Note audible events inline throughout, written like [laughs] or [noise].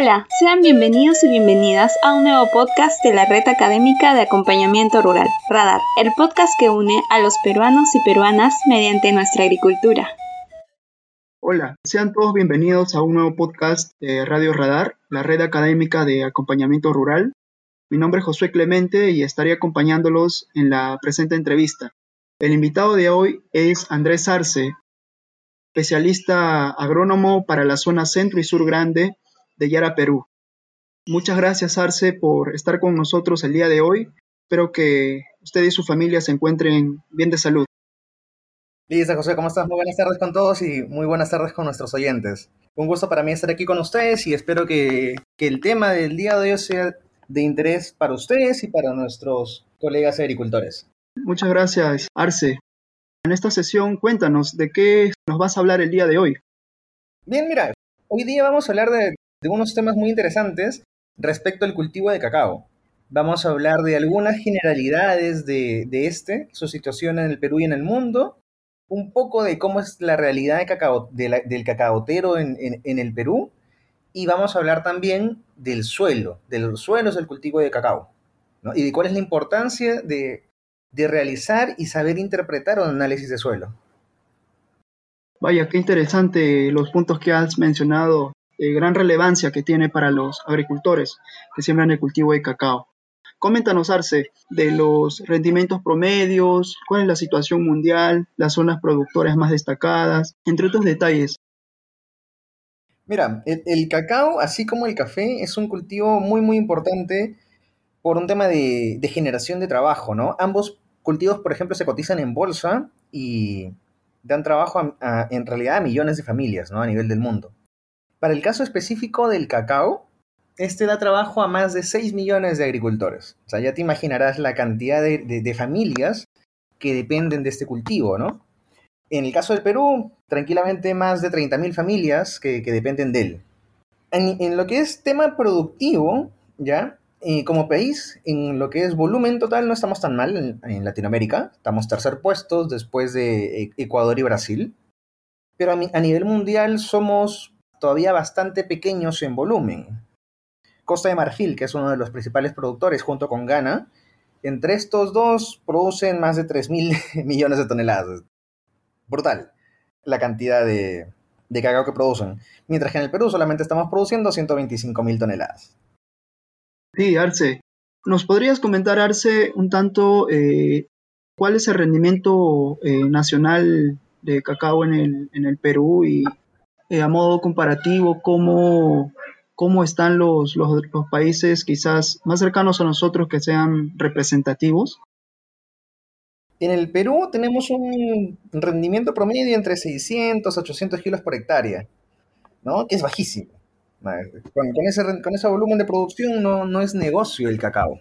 Hola, sean bienvenidos y bienvenidas a un nuevo podcast de la Red Académica de Acompañamiento Rural, Radar, el podcast que une a los peruanos y peruanas mediante nuestra agricultura. Hola, sean todos bienvenidos a un nuevo podcast de Radio Radar, la Red Académica de Acompañamiento Rural. Mi nombre es Josué Clemente y estaré acompañándolos en la presente entrevista. El invitado de hoy es Andrés Arce, especialista agrónomo para la zona centro y sur grande de Yara, Perú. Muchas gracias, Arce, por estar con nosotros el día de hoy. Espero que usted y su familia se encuentren bien de salud. Lisa, José, ¿cómo estás? Muy buenas tardes con todos y muy buenas tardes con nuestros oyentes. Un gusto para mí estar aquí con ustedes y espero que, que el tema del día de hoy sea de interés para ustedes y para nuestros colegas agricultores. Muchas gracias, Arce. En esta sesión, cuéntanos de qué nos vas a hablar el día de hoy. Bien, mira, hoy día vamos a hablar de de unos temas muy interesantes respecto al cultivo de cacao. Vamos a hablar de algunas generalidades de, este, su situación en el Perú y en el mundo, un poco de cómo es la realidad de cacao, del cacaotero en, el Perú, y vamos a hablar también del suelo, de los suelos del cultivo de cacao, y de cuál es la importancia de, de realizar y saber interpretar un análisis de suelo. Vaya, qué interesante los puntos que has mencionado gran relevancia que tiene para los agricultores que siembran el cultivo de cacao. Coméntanos, Arce, de los rendimientos promedios, cuál es la situación mundial, las zonas productoras más destacadas, entre otros detalles. Mira, el, cacao, así como el café, es un cultivo muy, muy importante por un tema de, generación de trabajo, ¿no? Ambos cultivos, por ejemplo, se cotizan en bolsa y dan trabajo en realidad a millones de familias, ¿no? A nivel del mundo. Para el caso específico del cacao, este da trabajo a más de 6 millones de agricultores. O sea, ya te imaginarás la cantidad de, familias que dependen de este cultivo, ¿no? En el caso del Perú, tranquilamente más de 30.000 familias que, dependen de él. En, lo que es tema productivo, ¿ya? Eh, como país, en lo que es volumen total, no estamos tan mal en, Latinoamérica. Estamos tercer puestos después de e, Ecuador y Brasil. Pero a nivel mundial somos todavía bastante pequeños en volumen. Costa de Marfil, que es uno de los principales productores junto con Ghana, entre estos dos producen más de 3 mil [laughs] millones de toneladas. Brutal la cantidad de, cacao que producen. Mientras que en el Perú solamente estamos produciendo 125 mil toneladas. Sí, Arce. ¿Nos podrías comentar, Arce, un tanto eh, cuál es el rendimiento eh, nacional de cacao en el, en el Perú y eh, a modo comparativo cómo, cómo están los, los, países quizás más cercanos a nosotros que sean representativos? En el Perú tenemos un rendimiento promedio entre 600 a 800 kilos por hectárea, ¿no? que es bajísimo. Con, ese, con ese volumen de producción no, no es negocio el cacao.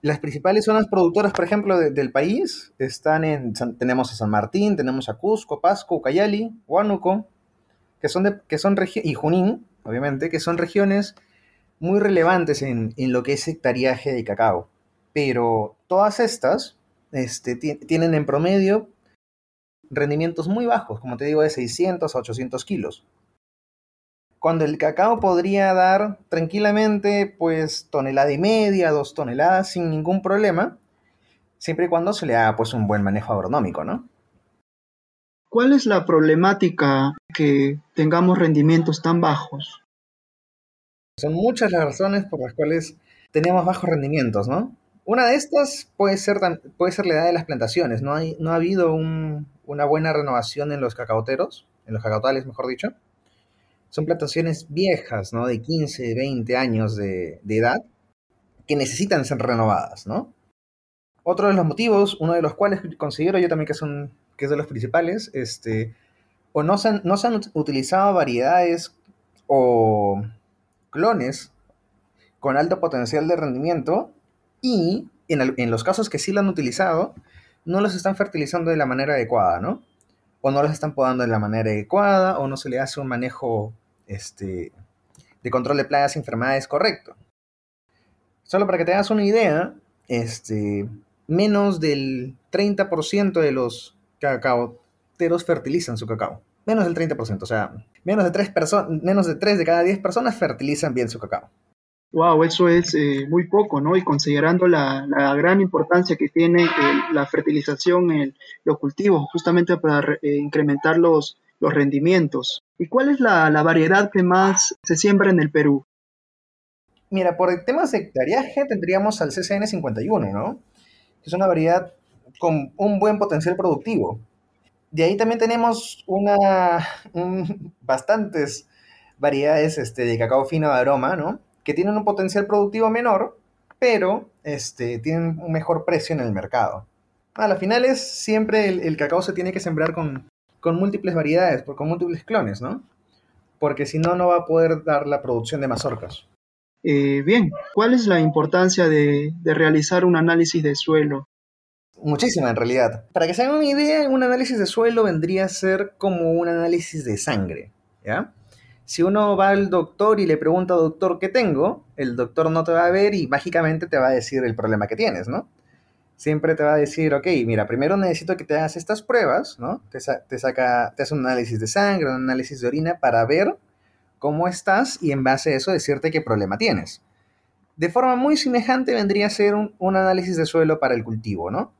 Las principales zonas productoras, por ejemplo, del país están en, tenemos a San Martín, tenemos a Cusco, Pasco, Ucayali, Huánuco, que son, que son y Junín, obviamente, que son regiones muy relevantes en, lo que es hectariaje de cacao. Pero todas estas este, tienen en promedio rendimientos muy bajos, como te digo, de 600 a 800 kilos. Cuando el cacao podría dar tranquilamente, pues, tonelada y media, dos toneladas sin ningún problema, siempre y cuando se le haga, pues, un buen manejo agronómico, ¿no? ¿Cuál es la problemática que tengamos rendimientos tan bajos? Son muchas las razones por las cuales tenemos bajos rendimientos, ¿no? Una de estas puede ser, puede ser la edad de las plantaciones. No, hay, no ha habido una buena renovación en los cacaoteros, en los cacautales, mejor dicho. Son plantaciones viejas, ¿no? De 15, 20 años de, de edad, que necesitan ser renovadas, ¿no? Otro de los motivos, uno de los cuales considero yo también que son que es de los principales, este, o no se han, no se han utilizado variedades o clones con alto potencial de rendimiento y en, los casos que sí lo han utilizado, no los están fertilizando de la manera adecuada, ¿no? O no los están podando de la manera adecuada, o no se le hace un manejo este, de control de plagas y enfermedades correcto. Solo para que te hagas una idea, este, menos del 30% de los cacaoteros fertilizan su cacao. Menos del 30%, o sea, menos de 3, menos de, 3 de cada 10 personas fertilizan bien su cacao. Wow, eso es eh, muy poco, ¿no? Y considerando la, gran importancia que tiene eh, la fertilización en los cultivos, justamente para eh, incrementar los, los rendimientos. ¿Y cuál es la, variedad que más se siembra en el Perú? Mira, por temas de hectareaje tendríamos al CCN 51, ¿no? Es una variedad con un buen potencial productivo. De ahí también tenemos una, bastantes variedades este, de cacao fino de aroma, ¿no? que tienen un potencial productivo menor, pero este, tienen un mejor precio en el mercado. A las finales, siempre el, cacao se tiene que sembrar con, múltiples variedades, con múltiples clones, ¿no? Porque si no, no va a poder dar la producción de mazorcas. Eh, bien, ¿cuál es la importancia de, de realizar un análisis de suelo? Muchísima en realidad. Para que se hagan una idea, un análisis de suelo vendría a ser como un análisis de sangre, ¿ya? Si uno va al doctor y le pregunta, doctor, ¿qué tengo? El doctor no te va a ver y mágicamente te va a decir el problema que tienes, ¿no? Siempre te va a decir, ok, mira, primero necesito que te hagas estas pruebas, ¿no? Te, saca, te hace un análisis de sangre, un análisis de orina para ver cómo estás y en base a eso decirte qué problema tienes. De forma muy semejante vendría a ser un análisis de suelo para el cultivo, ¿no?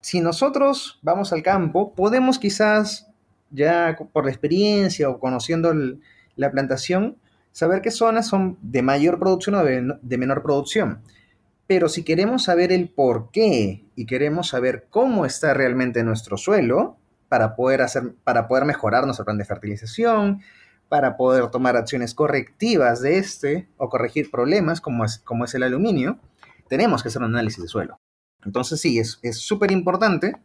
Si nosotros vamos al campo, podemos quizás ya por la experiencia o conociendo la plantación, saber qué zonas son de mayor producción o de, menor producción. Pero si queremos saber el por qué y queremos saber cómo está realmente nuestro suelo, para poder, hacer, para poder mejorar nuestro plan de fertilización, para poder tomar acciones correctivas de este o corregir problemas como es, como es el aluminio, tenemos que hacer un análisis de suelo. Entonces sí, es súper importante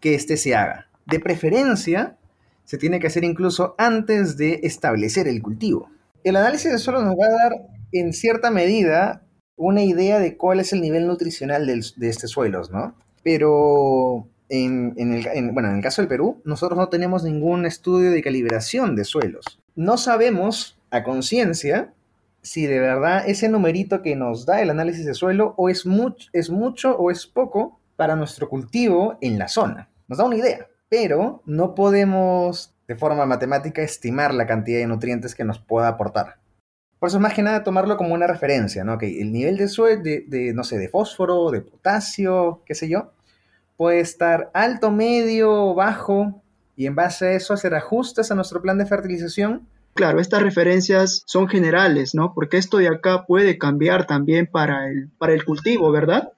que este se haga. De preferencia, se tiene que hacer incluso antes de establecer el cultivo. El análisis de suelo nos va a dar en cierta medida una idea de cuál es el nivel nutricional de estos suelos, ¿no? Pero en, el, bueno, en el caso del Perú, nosotros no tenemos ningún estudio de calibración de suelos. No sabemos a conciencia si de verdad ese numerito que nos da el análisis de suelo o es, es mucho o es poco para nuestro cultivo en la zona. Nos da una idea pero no podemos de forma matemática estimar la cantidad de nutrientes que nos pueda aportar. Por eso es más que nada tomarlo como una referencia, ¿no? Que el nivel de, suelo, de, no sé, de fósforo, de potasio, qué sé yo, puede estar alto, medio, bajo, y en base a eso hacer ajustes a nuestro plan de fertilización. Claro, estas referencias son generales, ¿no? Porque esto de acá puede cambiar también para el, para el cultivo, ¿verdad?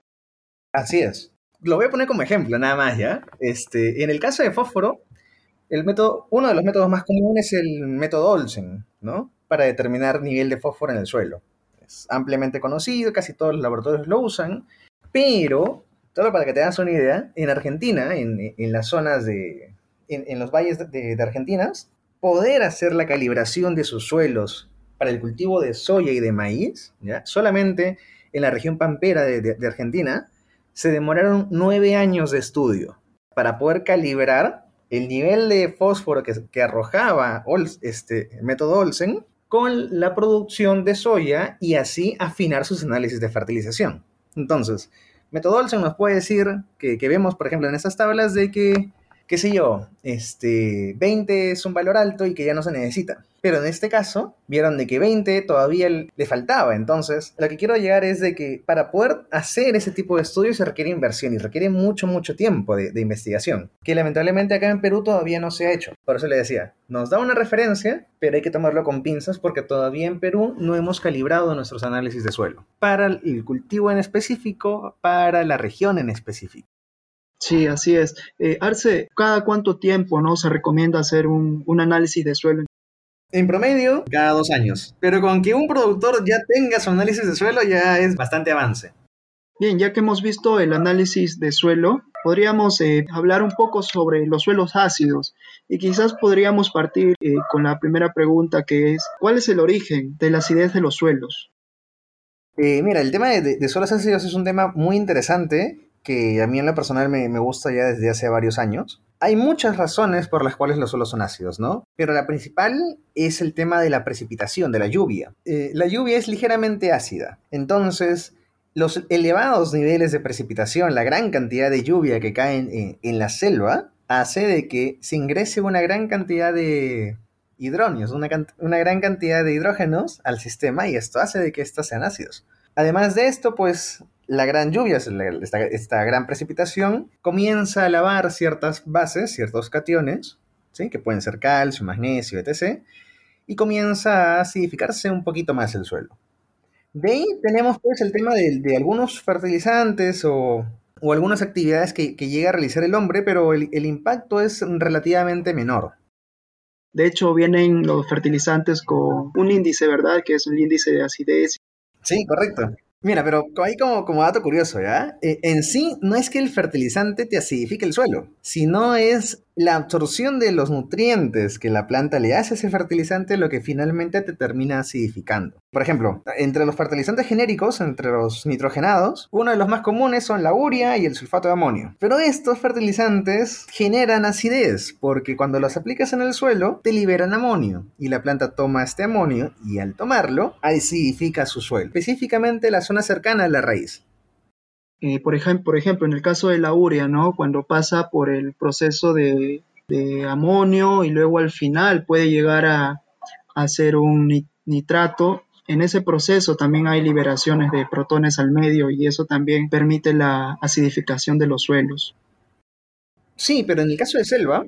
Así es lo voy a poner como ejemplo, nada más, ¿ya? Este, en el caso de fósforo, el método, uno de los métodos más comunes es el método Olsen, ¿no? Para determinar nivel de fósforo en el suelo. Es ampliamente conocido, casi todos los laboratorios lo usan, pero, solo para que te hagas una idea, en Argentina, en, las zonas de, en, los valles de, Argentina, poder hacer la calibración de sus suelos para el cultivo de soya y de maíz. Solamente en la región pampera de Argentina, se demoraron nueve años de estudio para poder calibrar el nivel de fósforo que, arrojaba este método Olsen con la producción de soya y así afinar sus análisis de fertilización. Entonces, método Olsen nos puede decir que vemos, por ejemplo, en estas tablas de que qué sé yo, este, 20 es un valor alto y que ya no se necesita. Pero en este caso, vieron de que 20 todavía le faltaba. Entonces, lo que quiero llegar es de que para poder hacer ese tipo de estudios se requiere inversión y requiere mucho, mucho tiempo de, investigación, que lamentablemente acá en Perú todavía no se ha hecho. Por eso le decía, nos da una referencia, pero hay que tomarlo con pinzas porque todavía en Perú no hemos calibrado nuestros análisis de suelo para el cultivo en específico, para la región en específico. Sí, así es. Eh, Arce, ¿cada cuánto tiempo no se recomienda hacer un, análisis de suelo? En promedio, cada dos años. Pero con que un productor ya tenga su análisis de suelo ya es bastante avance. Bien, ya que hemos visto el análisis de suelo, podríamos eh, hablar un poco sobre los suelos ácidos y quizás podríamos partir eh, con la primera pregunta que es, ¿cuál es el origen de la acidez de los suelos? mira, el tema de, de, suelos ácidos es un tema muy interesante que a mí en lo personal me, gusta ya desde hace varios años. Hay muchas razones por las cuales los suelos son ácidos, ¿no? Pero la principal es el tema de la precipitación, de la lluvia. Eh, la lluvia es ligeramente ácida, entonces los elevados niveles de precipitación, la gran cantidad de lluvia que cae en, la selva, hace de que se ingrese una gran cantidad de hidróneos, una, una gran cantidad de hidrógenos al sistema y esto hace de que estos sean ácidos. Además de esto, pues la gran lluvia, esta, esta, gran precipitación, comienza a lavar ciertas bases, ciertos cationes, ¿sí? que pueden ser calcio, magnesio, etc., y comienza a acidificarse un poquito más el suelo. De ahí tenemos pues el tema de, algunos fertilizantes o, algunas actividades que, llega a realizar el hombre, pero el, el impacto es relativamente menor. De hecho, vienen los fertilizantes con un índice, ¿verdad? Que es el índice de acidez. Sí, correcto. Mira, pero ahí como, como dato curioso, ¿ya? Eh, en sí, no es que el fertilizante te acidifique el suelo, sino es la absorción de los nutrientes que la planta le hace a ese fertilizante lo que finalmente te termina acidificando. Por ejemplo, entre los fertilizantes genéricos, entre los nitrogenados, uno de los más comunes son la urea y el sulfato de amonio. Pero estos fertilizantes generan acidez porque cuando los aplicas en el suelo te liberan amonio y la planta toma este amonio y al tomarlo acidifica su suelo, específicamente la zona cercana a la raíz. Eh, por, ejemplo, en el caso de la urea, ¿no? Cuando pasa por el proceso de, amonio y luego al final puede llegar a, a ser un nitrato, en ese proceso también hay liberaciones de protones al medio y eso también permite la acidificación de los suelos. Sí, pero en el caso de selva,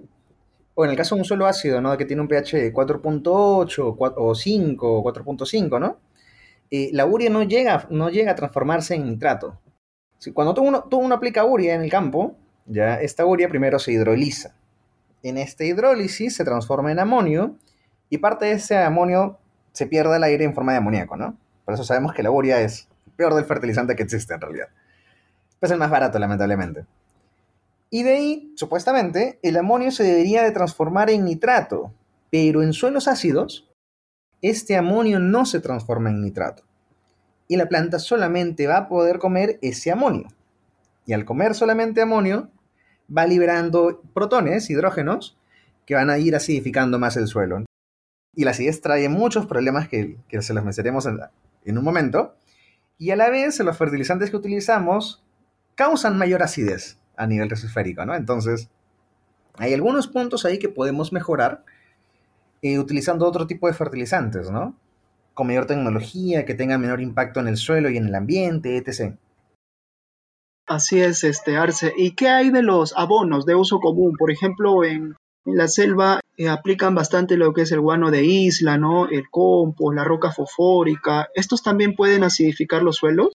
o en el caso de un suelo ácido, ¿no? Que tiene un pH de 4.8 o 5 o 4.5, ¿no? Eh, la urea no llega, no llega a transformarse en nitrato cuando tú uno, uno aplica urea en el campo, ya esta urea primero se hidroliza. En esta hidrólisis se transforma en amonio y parte de ese amonio se pierde al aire en forma de amoníaco, ¿no? Por eso sabemos que la urea es el peor del fertilizante que existe en realidad. Es el más barato, lamentablemente. Y de ahí, supuestamente, el amonio se debería de transformar en nitrato, pero en suelos ácidos, este amonio no se transforma en nitrato y la planta solamente va a poder comer ese amonio. Y al comer solamente amonio, va liberando protones, hidrógenos, que van a ir acidificando más el suelo. Y la acidez trae muchos problemas que, se los mencionaremos en, un momento. Y a la vez, los fertilizantes que utilizamos causan mayor acidez a nivel resosférico, ¿no? Entonces, hay algunos puntos ahí que podemos mejorar eh, utilizando otro tipo de fertilizantes, ¿no? Con mayor tecnología, que tenga menor impacto en el suelo y en el ambiente, etc. Así es, este Arce. ¿Y qué hay de los abonos de uso común? Por ejemplo, en, la selva eh, aplican bastante lo que es el guano de isla, ¿no? El compost, la roca fosfórica. ¿Estos también pueden acidificar los suelos?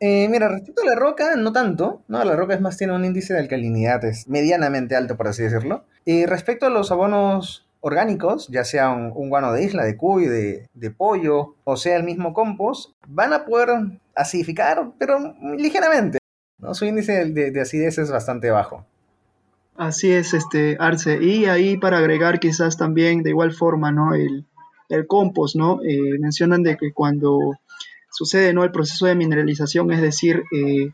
Eh, mira, respecto a la roca, no tanto, ¿no? La roca es más tiene un índice de alcalinidad, es medianamente alto, por así decirlo. Y respecto a los abonos orgánicos, ya sea un, guano de isla, de cuy, de, de, pollo, o sea el mismo compost, van a poder acidificar, pero ligeramente. ¿no? Su índice de, acidez es bastante bajo. Así es, este, Arce. Y ahí para agregar quizás también de igual forma, ¿no? El, el compost, ¿no? Eh, mencionan de que cuando sucede, ¿no? El proceso de mineralización, es decir, eh,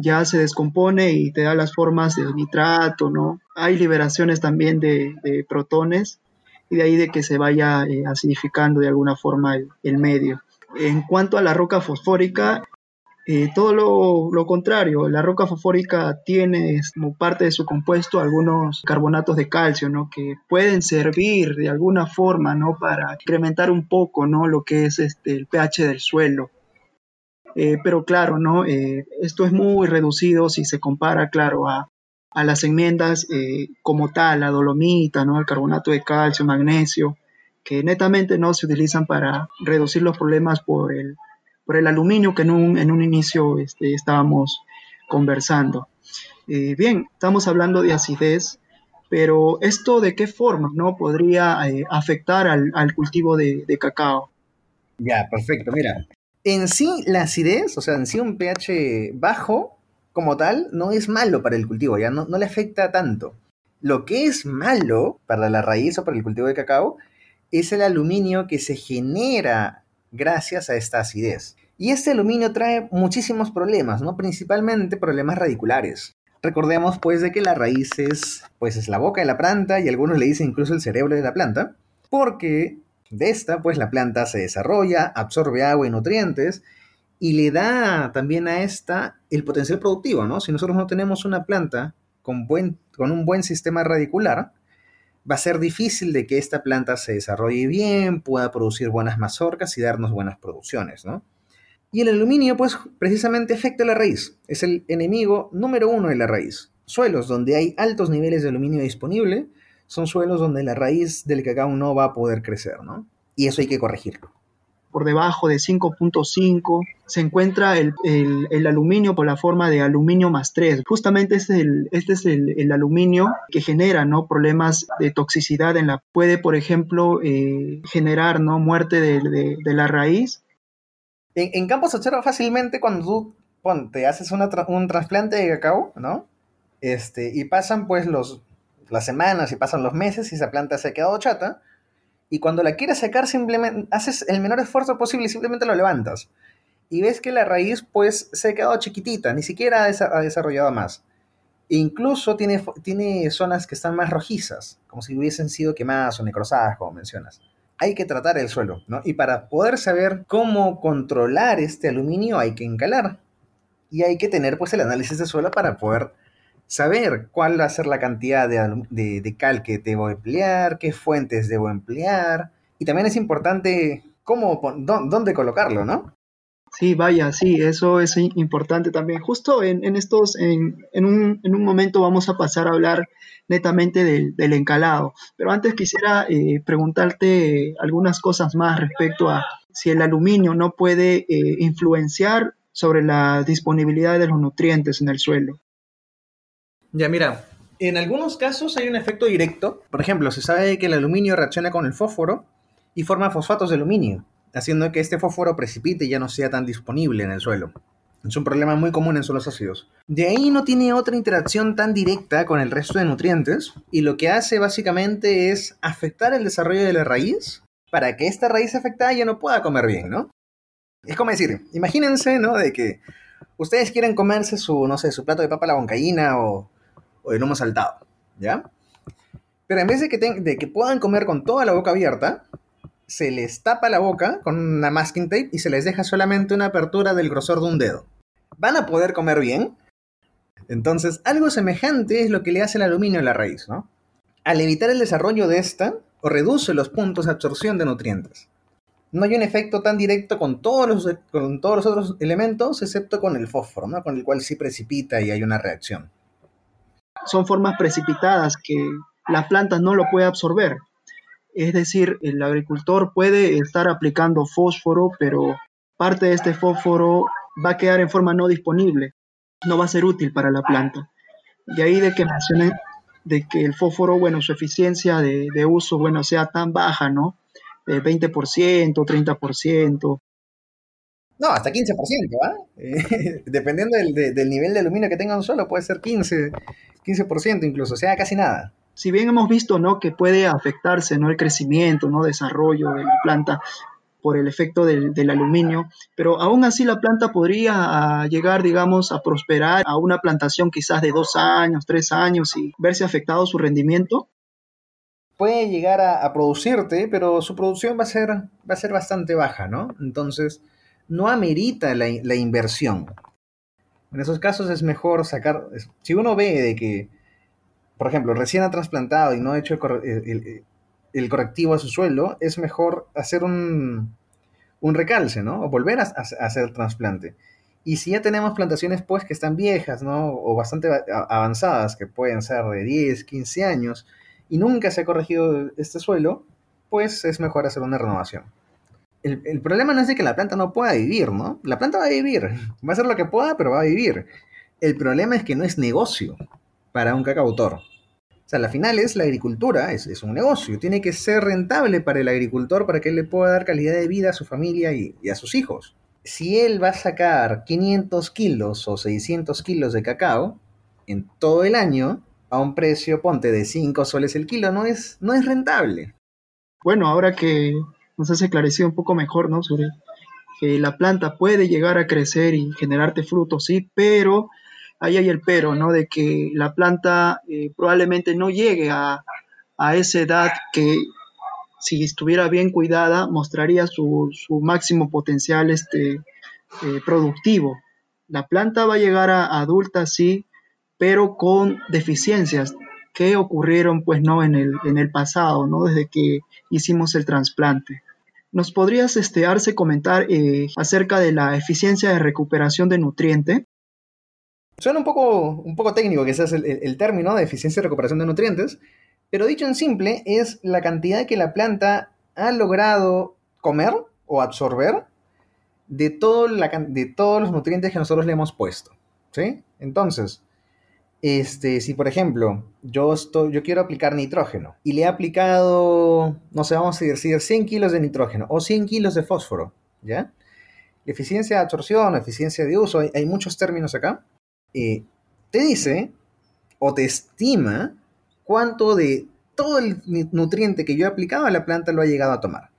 ya se descompone y te da las formas de nitrato, ¿no? Hay liberaciones también de, protones y de ahí de que se vaya eh, acidificando de alguna forma el, medio. En cuanto a la roca fosfórica, eh, todo lo, contrario, la roca fosfórica tiene como parte de su compuesto algunos carbonatos de calcio, ¿no? Que pueden servir de alguna forma, ¿no? Para incrementar un poco, ¿no? Lo que es este, el pH del suelo. Eh, pero claro, ¿no? Eh, esto es muy reducido si se compara, claro, a, las enmiendas eh, como tal, la dolomita, ¿no? El carbonato de calcio, magnesio, que netamente no se utilizan para reducir los problemas por el, por el aluminio que en un, en un inicio este, estábamos conversando. bien, estamos hablando de acidez, pero esto de qué forma no podría afectar al, al cultivo de, de, cacao. Ya, perfecto. Mira, en sí la acidez, o sea, en sí un pH bajo como tal, no es malo para el cultivo, ya no, no le afecta tanto. Lo que es malo para la raíz o para el cultivo de cacao es el aluminio que se genera gracias a esta acidez. Y este aluminio trae muchísimos problemas, ¿no? Principalmente problemas radiculares. Recordemos pues de que la raíz es, pues es la boca de la planta y algunos le dicen incluso el cerebro de la planta, porque de esta, pues la planta se desarrolla, absorbe agua y nutrientes y le da también a esta el potencial productivo, ¿no? Si nosotros no tenemos una planta con, buen, con un buen sistema radicular, va a ser difícil de que esta planta se desarrolle bien, pueda producir buenas mazorcas y darnos buenas producciones, ¿no? Y el aluminio, pues, precisamente afecta a la raíz. Es el enemigo número uno de la raíz. Suelos donde hay altos niveles de aluminio disponible son suelos donde la raíz del cacao no va a poder crecer, ¿no? Y eso hay que corregirlo por debajo de 5.5, se encuentra el, aluminio por la forma de aluminio más 3. Justamente este es el, este es el, aluminio que genera ¿no? problemas de toxicidad en la... Puede, por ejemplo, eh, generar ¿no? muerte de, la raíz. En, en, campo se observa fácilmente cuando tú te haces un trasplante de cacao, ¿no? Este, y pasan pues los, las semanas y pasan los meses y esa planta se ha quedado chata y cuando la quieres sacar, simplemente haces el menor esfuerzo posible y simplemente lo levantas. Y ves que la raíz, pues, se ha quedado chiquitita, ni siquiera ha desarrollado más. E incluso tiene, tiene zonas que están más rojizas, como si hubiesen sido quemadas o necrosadas, como mencionas. Hay que tratar el suelo, ¿no? Y para poder saber cómo controlar este aluminio hay que encalar. Y hay que tener, pues, el análisis de suelo para poder saber cuál va a ser la cantidad de, cal que debo emplear, qué fuentes debo emplear. Y también es importante cómo, dónde colocarlo, ¿no? Sí, vaya, sí, eso es importante también. Justo en, estos, en, un, momento vamos a pasar a hablar netamente del, encalado, pero antes quisiera eh, preguntarte algunas cosas más respecto a si el aluminio no puede eh, influenciar sobre la disponibilidad de los nutrientes en el suelo. Ya, mira, en algunos casos hay un efecto directo. Por ejemplo, se sabe que el aluminio reacciona con el fósforo y forma fosfatos de aluminio, haciendo que este fósforo precipite y ya no sea tan disponible en el suelo. Es un problema muy común en suelos ácidos. De ahí no tiene otra interacción tan directa con el resto de nutrientes y lo que hace básicamente es afectar el desarrollo de la raíz para que esta raíz afectada ya no pueda comer bien, ¿no? Es como decir, imagínense, ¿no? De que ustedes quieren comerse su, no sé, su plato de papa la boncaína o o de lomo saltado, ¿ya? Pero en vez de que, puedan comer con toda la boca abierta, se les tapa la boca con una masking tape y se les deja solamente una apertura del grosor de un dedo. ¿Van a poder comer bien? Entonces, algo semejante es lo que le hace el aluminio a la raíz, ¿no? Al evitar el desarrollo de esta, o reduce los puntos de absorción de nutrientes. No hay un efecto tan directo con todos los, con todos los otros elementos, excepto con el fósforo, ¿no? Con el cual sí precipita y hay una reacción son formas precipitadas que la planta no lo puede absorber. Es decir, el agricultor puede estar aplicando fósforo, pero parte de este fósforo va a quedar en forma no disponible, no va a ser útil para la planta. Y ahí de que mencioné de que el fósforo, bueno, su eficiencia de, uso, bueno, sea tan baja, ¿no? De 20%, 30%. No, hasta 15%, ¿va? [laughs] dependiendo del, del, nivel de aluminio que tenga un suelo, puede ser 15, 15% incluso, o sea, casi nada. Si bien hemos visto ¿no? que puede afectarse ¿no? el crecimiento, ¿no? desarrollo de la planta por el efecto del, aluminio, pero aún así la planta podría ah, llegar, digamos, a prosperar a una plantación quizás de dos años, tres años y verse afectado su rendimiento. Puede llegar a, producirte, pero su producción va a ser, va a ser bastante baja, ¿no? Entonces, no amerita la, la inversión. En esos casos es mejor sacar, si uno ve de que, por ejemplo, recién ha trasplantado y no ha hecho el, correctivo a su suelo, es mejor hacer un, recalce, ¿no? O volver a, hacer trasplante. Y si ya tenemos plantaciones pues que están viejas, ¿no? O bastante avanzadas, que pueden ser de 10, 15 años, y nunca se ha corregido este suelo, pues es mejor hacer una renovación el, problema no es que la planta no pueda vivir, ¿no? La planta va a vivir, va a hacer lo que pueda, pero va a vivir. El problema es que no es negocio para un cacautor. O sea, la final es la agricultura, es, un negocio, tiene que ser rentable para el agricultor para que él le pueda dar calidad de vida a su familia y, y a sus hijos. Si él va a sacar 500 kilos o 600 kilos de cacao en todo el año, a un precio, ponte, de 5 soles el kilo, no es, no es rentable. Bueno, ahora que nos has esclarecido un poco mejor, ¿no? Sobre que la planta puede llegar a crecer y generarte frutos, sí, pero ahí hay el pero, ¿no? De que la planta eh, probablemente no llegue a, esa edad que si estuviera bien cuidada mostraría su, máximo potencial este, eh, productivo. La planta va a llegar a adulta, sí, pero con deficiencias que ocurrieron pues no en el, en el pasado, ¿no? Desde que hicimos el trasplante. ¿Nos podrías este, comentar eh, acerca de la eficiencia de recuperación de nutriente? Suena un poco, un poco técnico que es el, el término de eficiencia de recuperación de nutrientes, pero dicho en simple, es la cantidad que la planta ha logrado comer o absorber de, todo la, de todos los nutrientes que nosotros le hemos puesto. ¿sí? Entonces, este, si por ejemplo yo, estoy, yo quiero aplicar nitrógeno y le he aplicado, no sé, vamos a decir 100 kilos de nitrógeno o 100 kilos de fósforo, ¿ya? eficiencia de absorción, eficiencia de uso, hay, muchos términos acá, eh, te dice o te estima cuánto de todo el nutriente que yo he aplicado a la planta lo ha llegado a tomar.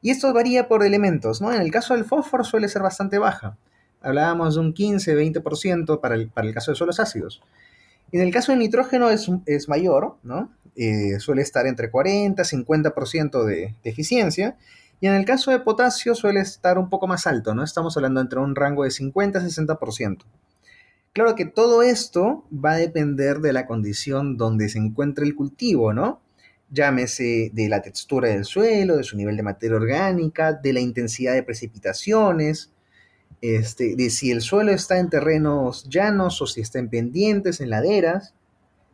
Y esto varía por elementos, ¿no? En el caso del fósforo suele ser bastante baja. Hablábamos de un 15-20% para el, para el caso de suelos ácidos. En el caso del nitrógeno es, es mayor, ¿no? Eh, suele estar entre 40 y 50% de, de eficiencia. Y en el caso de potasio suele estar un poco más alto, ¿no? Estamos hablando entre un rango de 50 a 60%. Claro que todo esto va a depender de la condición donde se encuentre el cultivo, ¿no? Llámese de la textura del suelo, de su nivel de materia orgánica, de la intensidad de precipitaciones, este, de si el suelo está en terrenos llanos o si está en pendientes, en laderas,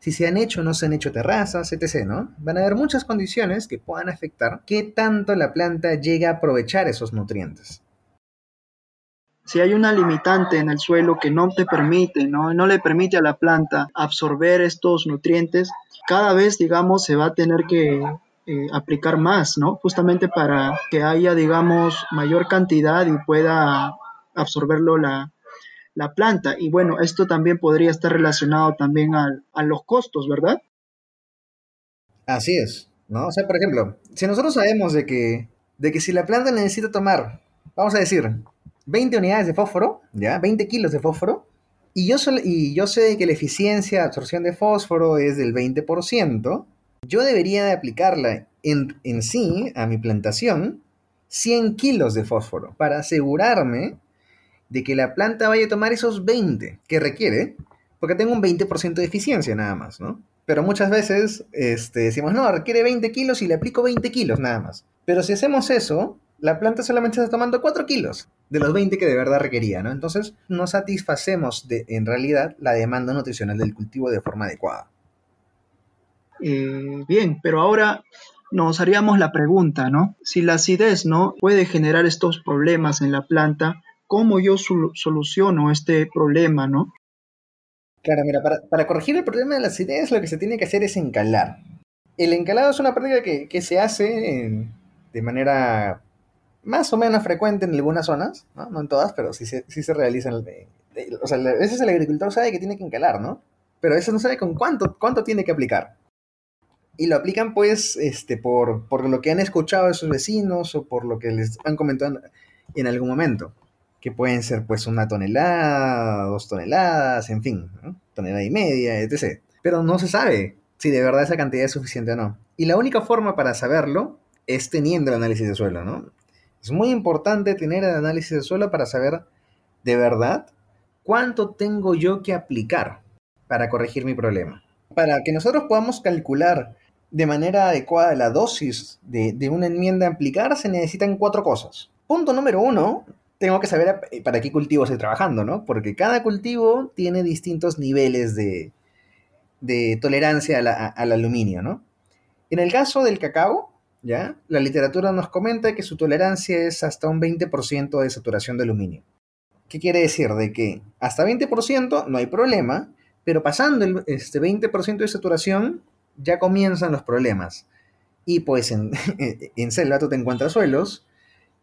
si se han hecho o no se han hecho terrazas, etc., ¿no? Van a haber muchas condiciones que puedan afectar qué tanto la planta llega a aprovechar esos nutrientes si hay una limitante en el suelo que no te permite, ¿no? no le permite a la planta absorber estos nutrientes, cada vez, digamos, se va a tener que eh, aplicar más, ¿no? Justamente para que haya, digamos, mayor cantidad y pueda absorberlo la, planta. Y bueno, esto también podría estar relacionado también a los costos, ¿verdad? Así es, ¿no? O sea, por ejemplo, si nosotros sabemos de que, de que si la planta necesita tomar, vamos a decir, 20 unidades de fósforo, ¿ya? 20 kilos de fósforo. Y yo, y yo sé que la eficiencia de absorción de fósforo es del 20%. Yo debería de aplicarla en, en sí a mi plantación 100 kilos de fósforo para asegurarme de que la planta vaya a tomar esos 20 que requiere, porque tengo un 20% de eficiencia nada más, ¿no? Pero muchas veces este, decimos, no, requiere 20 kilos y le aplico 20 kilos nada más. Pero si hacemos eso, la planta solamente está tomando 4 kilos de los 20 que de verdad requería, ¿no? Entonces, no satisfacemos de, en realidad la demanda nutricional del cultivo de forma adecuada. Eh, bien, pero ahora nos haríamos la pregunta, ¿no? Si la acidez, ¿no? Puede generar estos problemas en la planta, ¿cómo yo soluciono este problema, ¿no? Claro, mira, para, corregir el problema de la acidez lo que se tiene que hacer es encalar. El encalado es una práctica que, se hace de manera más o menos frecuente en algunas zonas, ¿no? No en todas, pero sí, sí se realiza. o sea, a veces el agricultor sabe que tiene que encalar, ¿no? Pero a veces no sabe con cuánto, cuánto tiene que aplicar. Y lo aplican, pues, este, por, por lo que han escuchado de sus vecinos o por lo que les han comentado en algún momento. Que pueden ser, pues, una tonelada, dos toneladas, en fin, tonelada y media, etc. Pero no se sabe si de verdad esa cantidad es suficiente o no. Y la única forma para saberlo es teniendo el análisis de suelo, ¿no? Es muy importante tener el análisis de suelo para saber de verdad cuánto tengo yo que aplicar para corregir mi problema. Para que nosotros podamos calcular de manera adecuada la dosis de, una enmienda a aplicar, se necesitan cuatro cosas. Punto número uno, tengo que saber para qué cultivo estoy trabajando, ¿no? Porque cada cultivo tiene distintos niveles de, tolerancia al aluminio, ¿no? En el caso del cacao, ¿ya? La literatura nos comenta que su tolerancia es hasta un 20% de saturación de aluminio. ¿Qué quiere decir? De que hasta 20% no hay problema, pero pasando el, este 20% de saturación ya comienzan los problemas. Y pues en, [laughs] en selva tú te encuentras suelos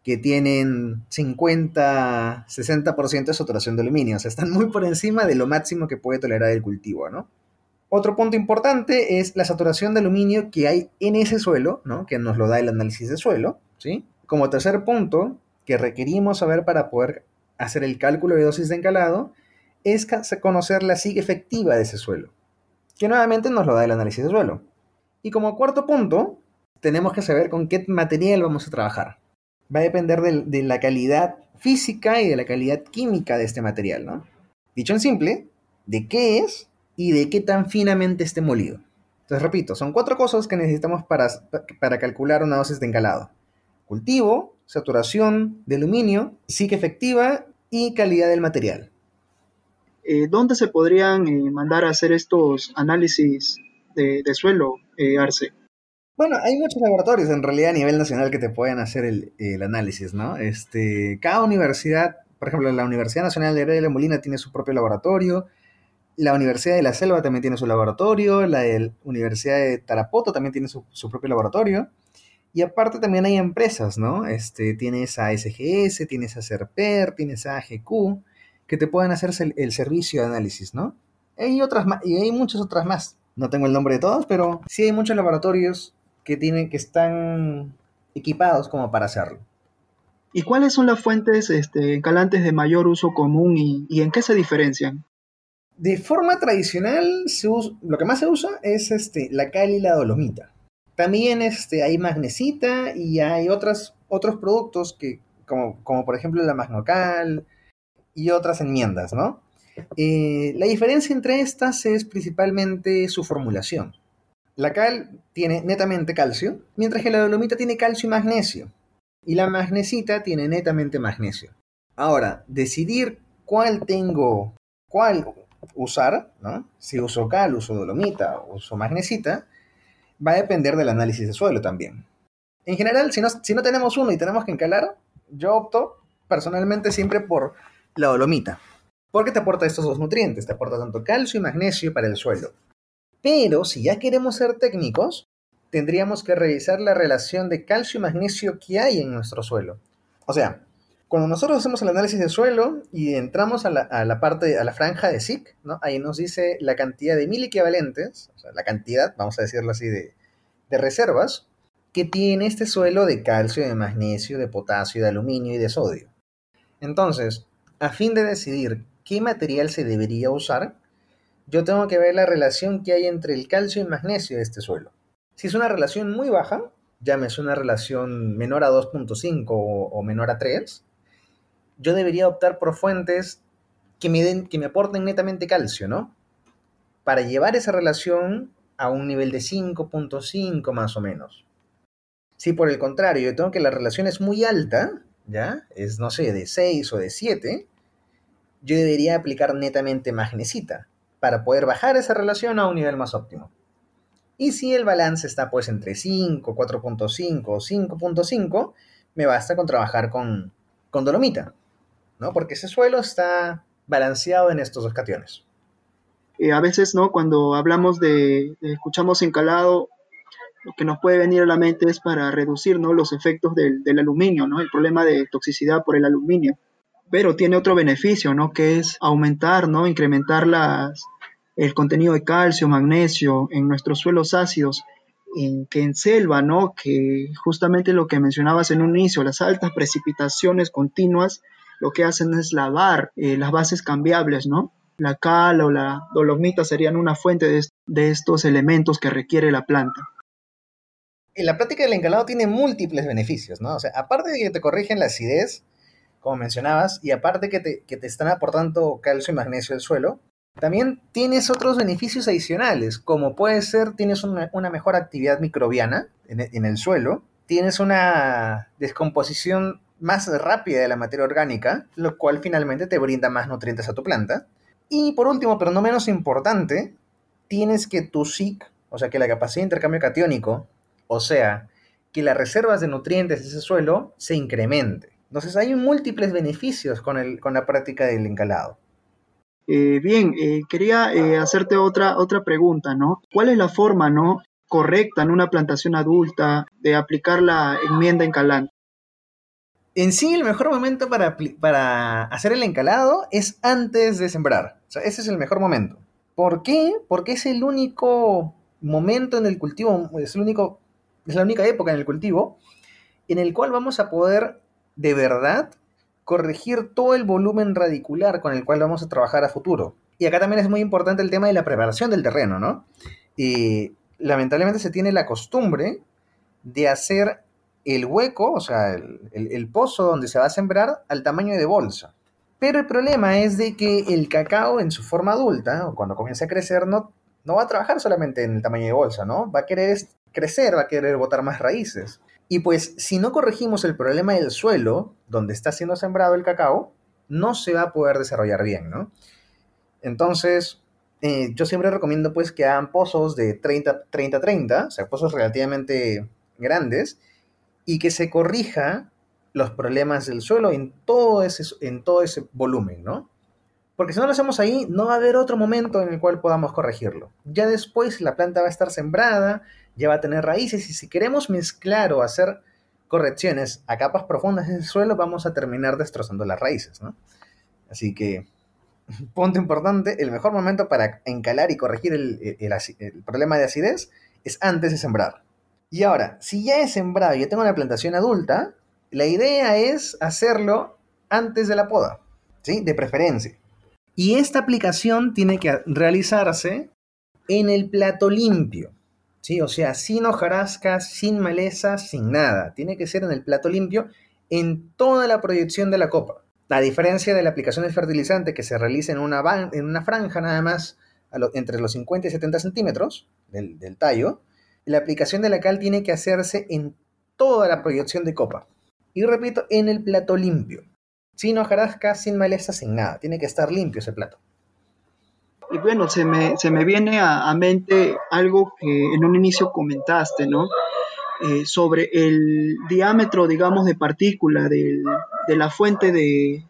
que tienen 50, 60% de saturación de aluminio, o sea, están muy por encima de lo máximo que puede tolerar el cultivo, ¿no? Otro punto importante es la saturación de aluminio que hay en ese suelo, ¿no? que nos lo da el análisis de suelo. ¿sí? Como tercer punto que requerimos saber para poder hacer el cálculo de dosis de encalado es conocer la SIG efectiva de ese suelo, que nuevamente nos lo da el análisis de suelo. Y como cuarto punto, tenemos que saber con qué material vamos a trabajar. Va a depender de, la calidad física y de la calidad química de este material, ¿no? Dicho en simple, de qué es y de qué tan finamente esté molido. Entonces, repito, son cuatro cosas que necesitamos para, para calcular una dosis de encalado. Cultivo, saturación de aluminio, SIC efectiva y calidad del material. Eh, ¿Dónde se podrían eh, mandar a hacer estos análisis de, suelo, eh, Arce? Bueno, hay muchos laboratorios en realidad a nivel nacional que te pueden hacer el, análisis, ¿no? Este, cada universidad, por ejemplo, la Universidad Nacional de Heredia de Molina tiene su propio laboratorio, la Universidad de la Selva también tiene su laboratorio, la Universidad de Tarapoto también tiene su, propio laboratorio. Y aparte también hay empresas, ¿no? Este, tienes a SGS, tienes a Serper, tienes a AGQ, que te pueden hacer el, servicio de análisis, ¿no? Hay otras y hay muchas otras más. No tengo el nombre de todas, pero sí hay muchos laboratorios que tienen, que están equipados como para hacerlo. ¿Y cuáles son las fuentes este, calantes de mayor uso común y, en qué se diferencian? De forma tradicional, lo que más se usa es este, la cal y la dolomita. También este, hay magnesita y hay otras, otros productos que, como, como por ejemplo la magnocal y otras enmiendas, ¿no? Eh, la diferencia entre estas es principalmente su formulación. La cal tiene netamente calcio, mientras que la dolomita tiene calcio y magnesio. Y la magnesita tiene netamente magnesio. Ahora, decidir cuál tengo, cuál usar, ¿no? Si uso cal, uso dolomita, uso magnesita, va a depender del análisis de suelo también. En general, si no, si no tenemos uno y tenemos que encalar, yo opto personalmente siempre por la dolomita, porque te aporta estos dos nutrientes, te aporta tanto calcio y magnesio para el suelo. Pero si ya queremos ser técnicos, tendríamos que revisar la relación de calcio y magnesio que hay en nuestro suelo. O sea, cuando nosotros hacemos el análisis de suelo y entramos a la, parte, a la franja de SIC, ahí nos dice la cantidad de mil equivalentes, o sea, la cantidad, vamos a decirlo así, de reservas que tiene este suelo de calcio, de magnesio, de potasio, de aluminio y de sodio. Entonces, a fin de decidir qué material se debería usar, yo tengo que ver la relación que hay entre el calcio y magnesio de este suelo. Si es una relación muy baja, llámese una relación menor a 2.5 o menor a 3, yo debería optar por fuentes que me, den, que me aporten netamente calcio, ¿no? Para llevar esa relación a un nivel de 5.5 más o menos. Si por el contrario yo tengo que la relación es muy alta, ¿ya? Es, no sé, de 6 o de 7, yo debería aplicar netamente magnesita para poder bajar esa relación a un nivel más óptimo. Y si el balance está pues entre 5, 4.5 o 5.5, me basta con trabajar con, con dolomita. ¿no? Porque ese suelo está balanceado en estos dos cationes. Eh, a veces, ¿no? Cuando hablamos de, escuchamos encalado, lo que nos puede venir a la mente es para reducir, ¿no? Los efectos del, aluminio, ¿no? El problema de toxicidad por el aluminio. Pero tiene otro beneficio, ¿no? Que es aumentar, ¿no? Incrementar las, el contenido de calcio, magnesio en nuestros suelos ácidos, en, que en selva, ¿no? Que justamente lo que mencionabas en un inicio, las altas precipitaciones continuas lo que hacen es lavar eh, las bases cambiables, ¿no? La cal o la dolomita serían una fuente de, estos elementos que requiere la planta. La práctica del encalado tiene múltiples beneficios, ¿no? O sea, aparte de que te corrigen la acidez, como mencionabas, y aparte que te, que te están aportando calcio y magnesio al suelo, también tienes otros beneficios adicionales, como puede ser, tienes una, mejor actividad microbiana en, en, el suelo, tienes una descomposición más rápida de la materia orgánica, lo cual finalmente te brinda más nutrientes a tu planta. Y por último, pero no menos importante, tienes que tu SIC, o sea, que la capacidad de intercambio catiónico, o sea, que las reservas de nutrientes de ese suelo se incremente. Entonces hay múltiples beneficios con la práctica del encalado. Eh, bien, eh, quería eh, hacerte otra, otra pregunta, ¿no? ¿Cuál es la forma, ¿no? correcta en una plantación adulta de aplicar la enmienda encalante? en sí el mejor momento para, para hacer el encalado es antes de sembrar. O sea, ese es el mejor momento. ¿Por qué? Porque es el único momento en el cultivo, es, el único, es la única época en el cultivo en el cual vamos a poder de verdad corregir todo el volumen radicular con el cual vamos a trabajar a futuro. Y acá también es muy importante el tema de la preparación del terreno, ¿no? Y lamentablemente se tiene la costumbre de hacer el hueco, o sea, el, pozo donde se va a sembrar al tamaño de bolsa. Pero el problema es de que el cacao en su forma adulta, o cuando comienza a crecer, no, no va a trabajar solamente en el tamaño de bolsa, ¿no? Va a querer crecer, va a querer botar más raíces. Y pues si no corregimos el problema del suelo, donde está siendo sembrado el cacao, no se va a poder desarrollar bien, ¿no? Entonces, eh, yo siempre recomiendo pues que hagan pozos de 30-30, o sea, pozos relativamente grandes, y que se corrija los problemas del suelo en todo ese, en todo ese volumen, ¿no? Porque si no lo hacemos ahí, no va a haber otro momento en el cual podamos corregirlo. Ya después la planta va a estar sembrada, ya va a tener raíces y si queremos mezclar o hacer correcciones a capas profundas del suelo, vamos a terminar destrozando las raíces, ¿no? Así que, [laughs] punto importante, el mejor momento para encalar y corregir el, el problema de acidez es antes de sembrar. Y ahora, si ya he sembrado y ya tengo una plantación adulta, la idea es hacerlo antes de la poda, ¿sí? De preferencia. Y esta aplicación tiene que realizarse en el plato limpio. ¿Sí? O sea, sin hojarasca, sin maleza, sin nada. Tiene que ser en el plato limpio en toda la proyección de la copa. A diferencia de la aplicación de fertilizante que se realiza en una, en una franja nada más entre los 50 y 70 centímetros del, del tallo, la aplicación de la cal tiene que hacerse en toda la proyección de copa. Y repito, en el plato limpio. Sin hojarasca, sin maleza, sin nada. Tiene que estar limpio ese plato. Y bueno, se me, se me viene a, mente algo que en un inicio comentaste, ¿no? Eh, sobre el diámetro, digamos, de partícula de la fuente de,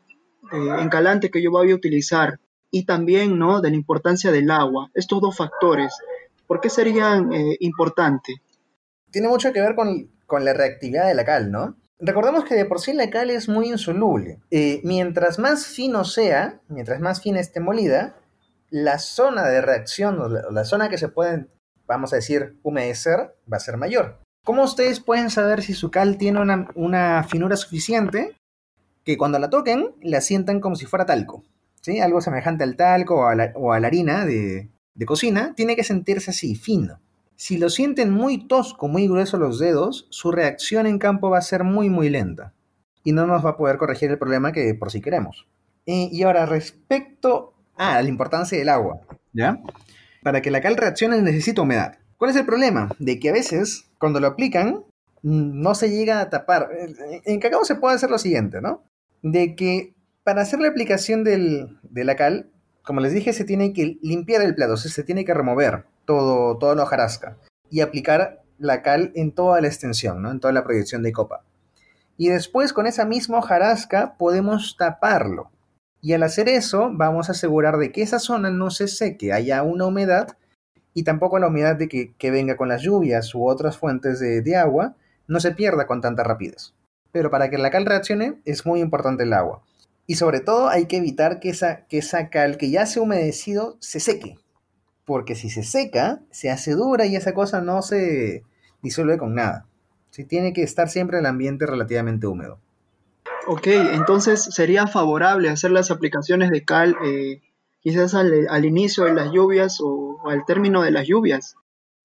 encalante que yo voy a utilizar y también, ¿no? De la importancia del agua. Estos dos factores, ¿por qué serían eh, importantes? Tiene mucho que ver con, con la reactividad de la cal, ¿no? Recordemos que de por sí la cal es muy insoluble. Eh, mientras más fino sea, mientras más fina esté molida, la zona de reacción o la, zona que se puede, vamos a decir, humedecer va a ser mayor. ¿Cómo ustedes pueden saber si su cal tiene una, finura suficiente? Que cuando la toquen, la sientan como si fuera talco. ¿sí? Algo semejante al talco o a la, harina de, de cocina, tiene que sentirse así, fino. Si lo sienten muy tosco, muy grueso los dedos, su reacción en campo va a ser muy, muy lenta. Y no nos va a poder corregir el problema que por sí queremos. y ahora, respecto Ah, la importancia del agua, ¿ya? Para que la cal reaccione necesita humedad. ¿Cuál es el problema? De que a veces, cuando lo aplican, no se llega a tapar. En cacao se puede hacer lo siguiente, ¿no? De que para hacer la aplicación de la cal, como les dije, se tiene que limpiar el plato, se tiene que remover todo, toda la hojarasca y aplicar la cal en toda la extensión, ¿no? En toda la proyección de copa. Y después con esa misma hojarasca podemos taparlo. Y al hacer eso, vamos a asegurar de que esa zona no se seque, haya una humedad y tampoco la humedad de que, venga con las lluvias u otras fuentes de, agua no se pierda con tanta rapidez. Pero para que la cal reaccione es muy importante el agua. Y sobre todo hay que evitar que esa, que esa cal que ya se ha humedecido se seque. Porque si se seca, se hace dura y esa cosa no se disuelve con nada. Si tiene que estar siempre el ambiente relativamente húmedo. Ok, entonces sería favorable hacer las aplicaciones de cal eh, quizás al, inicio de las lluvias o, al término de las lluvias.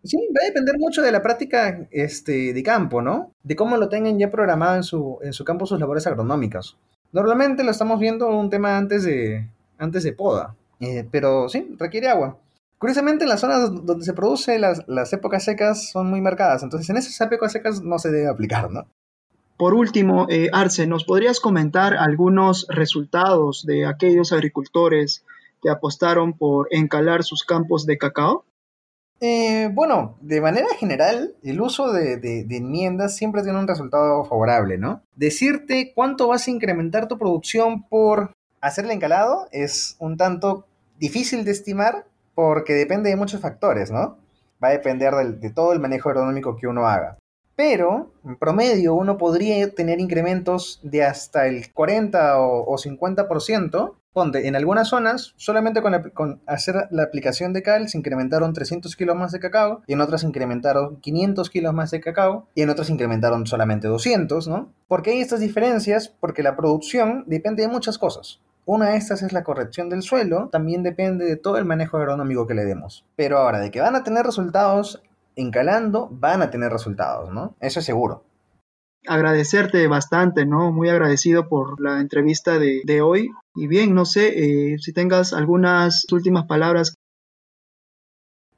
Sí, va a depender mucho de la práctica este, de campo, ¿no? De cómo lo tengan ya programado en su, en su campo sus labores agronómicas. Normalmente lo estamos viendo un tema antes de, antes de poda, eh, pero sí, requiere agua. Curiosamente, las zonas donde se produce las, las épocas secas son muy marcadas, entonces en esas épocas secas no se debe aplicar, ¿no? Por último, eh, Arce, ¿nos podrías comentar algunos resultados de aquellos agricultores que apostaron por encalar sus campos de cacao? Eh, bueno, de manera general, el uso de, enmiendas siempre tiene un resultado favorable, ¿no? Decirte cuánto vas a incrementar tu producción por hacerle encalado es un tanto difícil de estimar porque depende de muchos factores, ¿no? Va a depender de todo el manejo agronómico que uno haga pero en promedio uno podría tener incrementos de hasta el 40 o, 50%. Ponte, en algunas zonas, solamente con, hacer la aplicación de cal se incrementaron 300 kilos más de cacao, y en otras incrementaron 500 kilos más de cacao, y en otras incrementaron solamente 200, ¿no? ¿Por qué hay estas diferencias? Porque la producción depende de muchas cosas. Una de estas es la corrección del suelo, también depende de todo el manejo agronómico que le demos. Pero ahora, de que van a tener resultados encalando van a tener resultados, ¿no? Eso es seguro. agradecerte bastante, ¿no? Muy agradecido por la entrevista de, hoy. Y bien, no sé eh, si tengas algunas últimas palabras.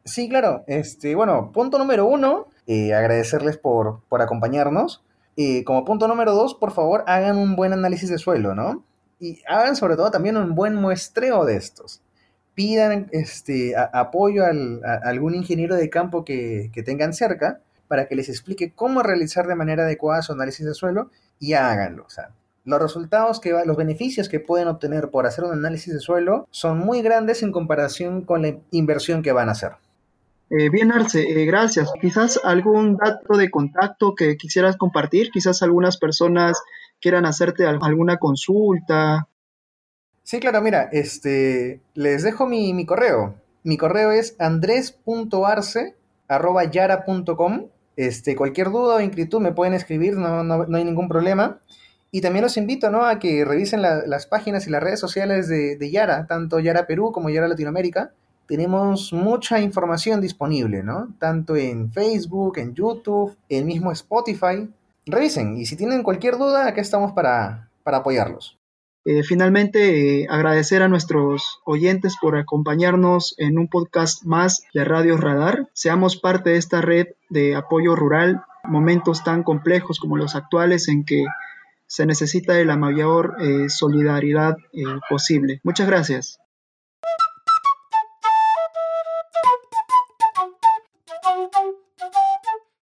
Sí, claro. Este, bueno, punto número uno, eh, agradecerles por, por acompañarnos. Eh, como punto número dos, por favor, hagan un buen análisis de suelo, ¿no? Y hagan sobre todo también un buen muestreo de estos. Pidan este, apoyo al, a, algún ingeniero de campo que, que tengan cerca para que les explique cómo realizar de manera adecuada su análisis de suelo y háganlo. O sea, los resultados que los beneficios que pueden obtener por hacer un análisis de suelo son muy grandes en comparación con la inversión que van a hacer. Eh, bien, Arce, eh, gracias. Quizás algún dato de contacto que quisieras compartir, quizás algunas personas quieran hacerte alguna consulta. Sí, claro, mira, este, les dejo mi, correo. Mi correo es andres.arce.yara.com. Este, cualquier duda o inquietud me pueden escribir, no, no, hay ningún problema. Y también los invito ¿no? a que revisen las páginas y las redes sociales de, Yara, tanto Yara Perú como Yara Latinoamérica tenemos mucha información disponible, ¿no? Tanto en Facebook, en YouTube, el mismo Spotify. Revisen y si tienen cualquier duda, acá estamos para, apoyarlos. Eh, finalmente, eh, agradecer a nuestros oyentes por acompañarnos en un podcast más de Radio Radar. Seamos parte de esta red de apoyo rural, momentos tan complejos como los actuales en que se necesita de la mayor eh, solidaridad posible. Muchas gracias.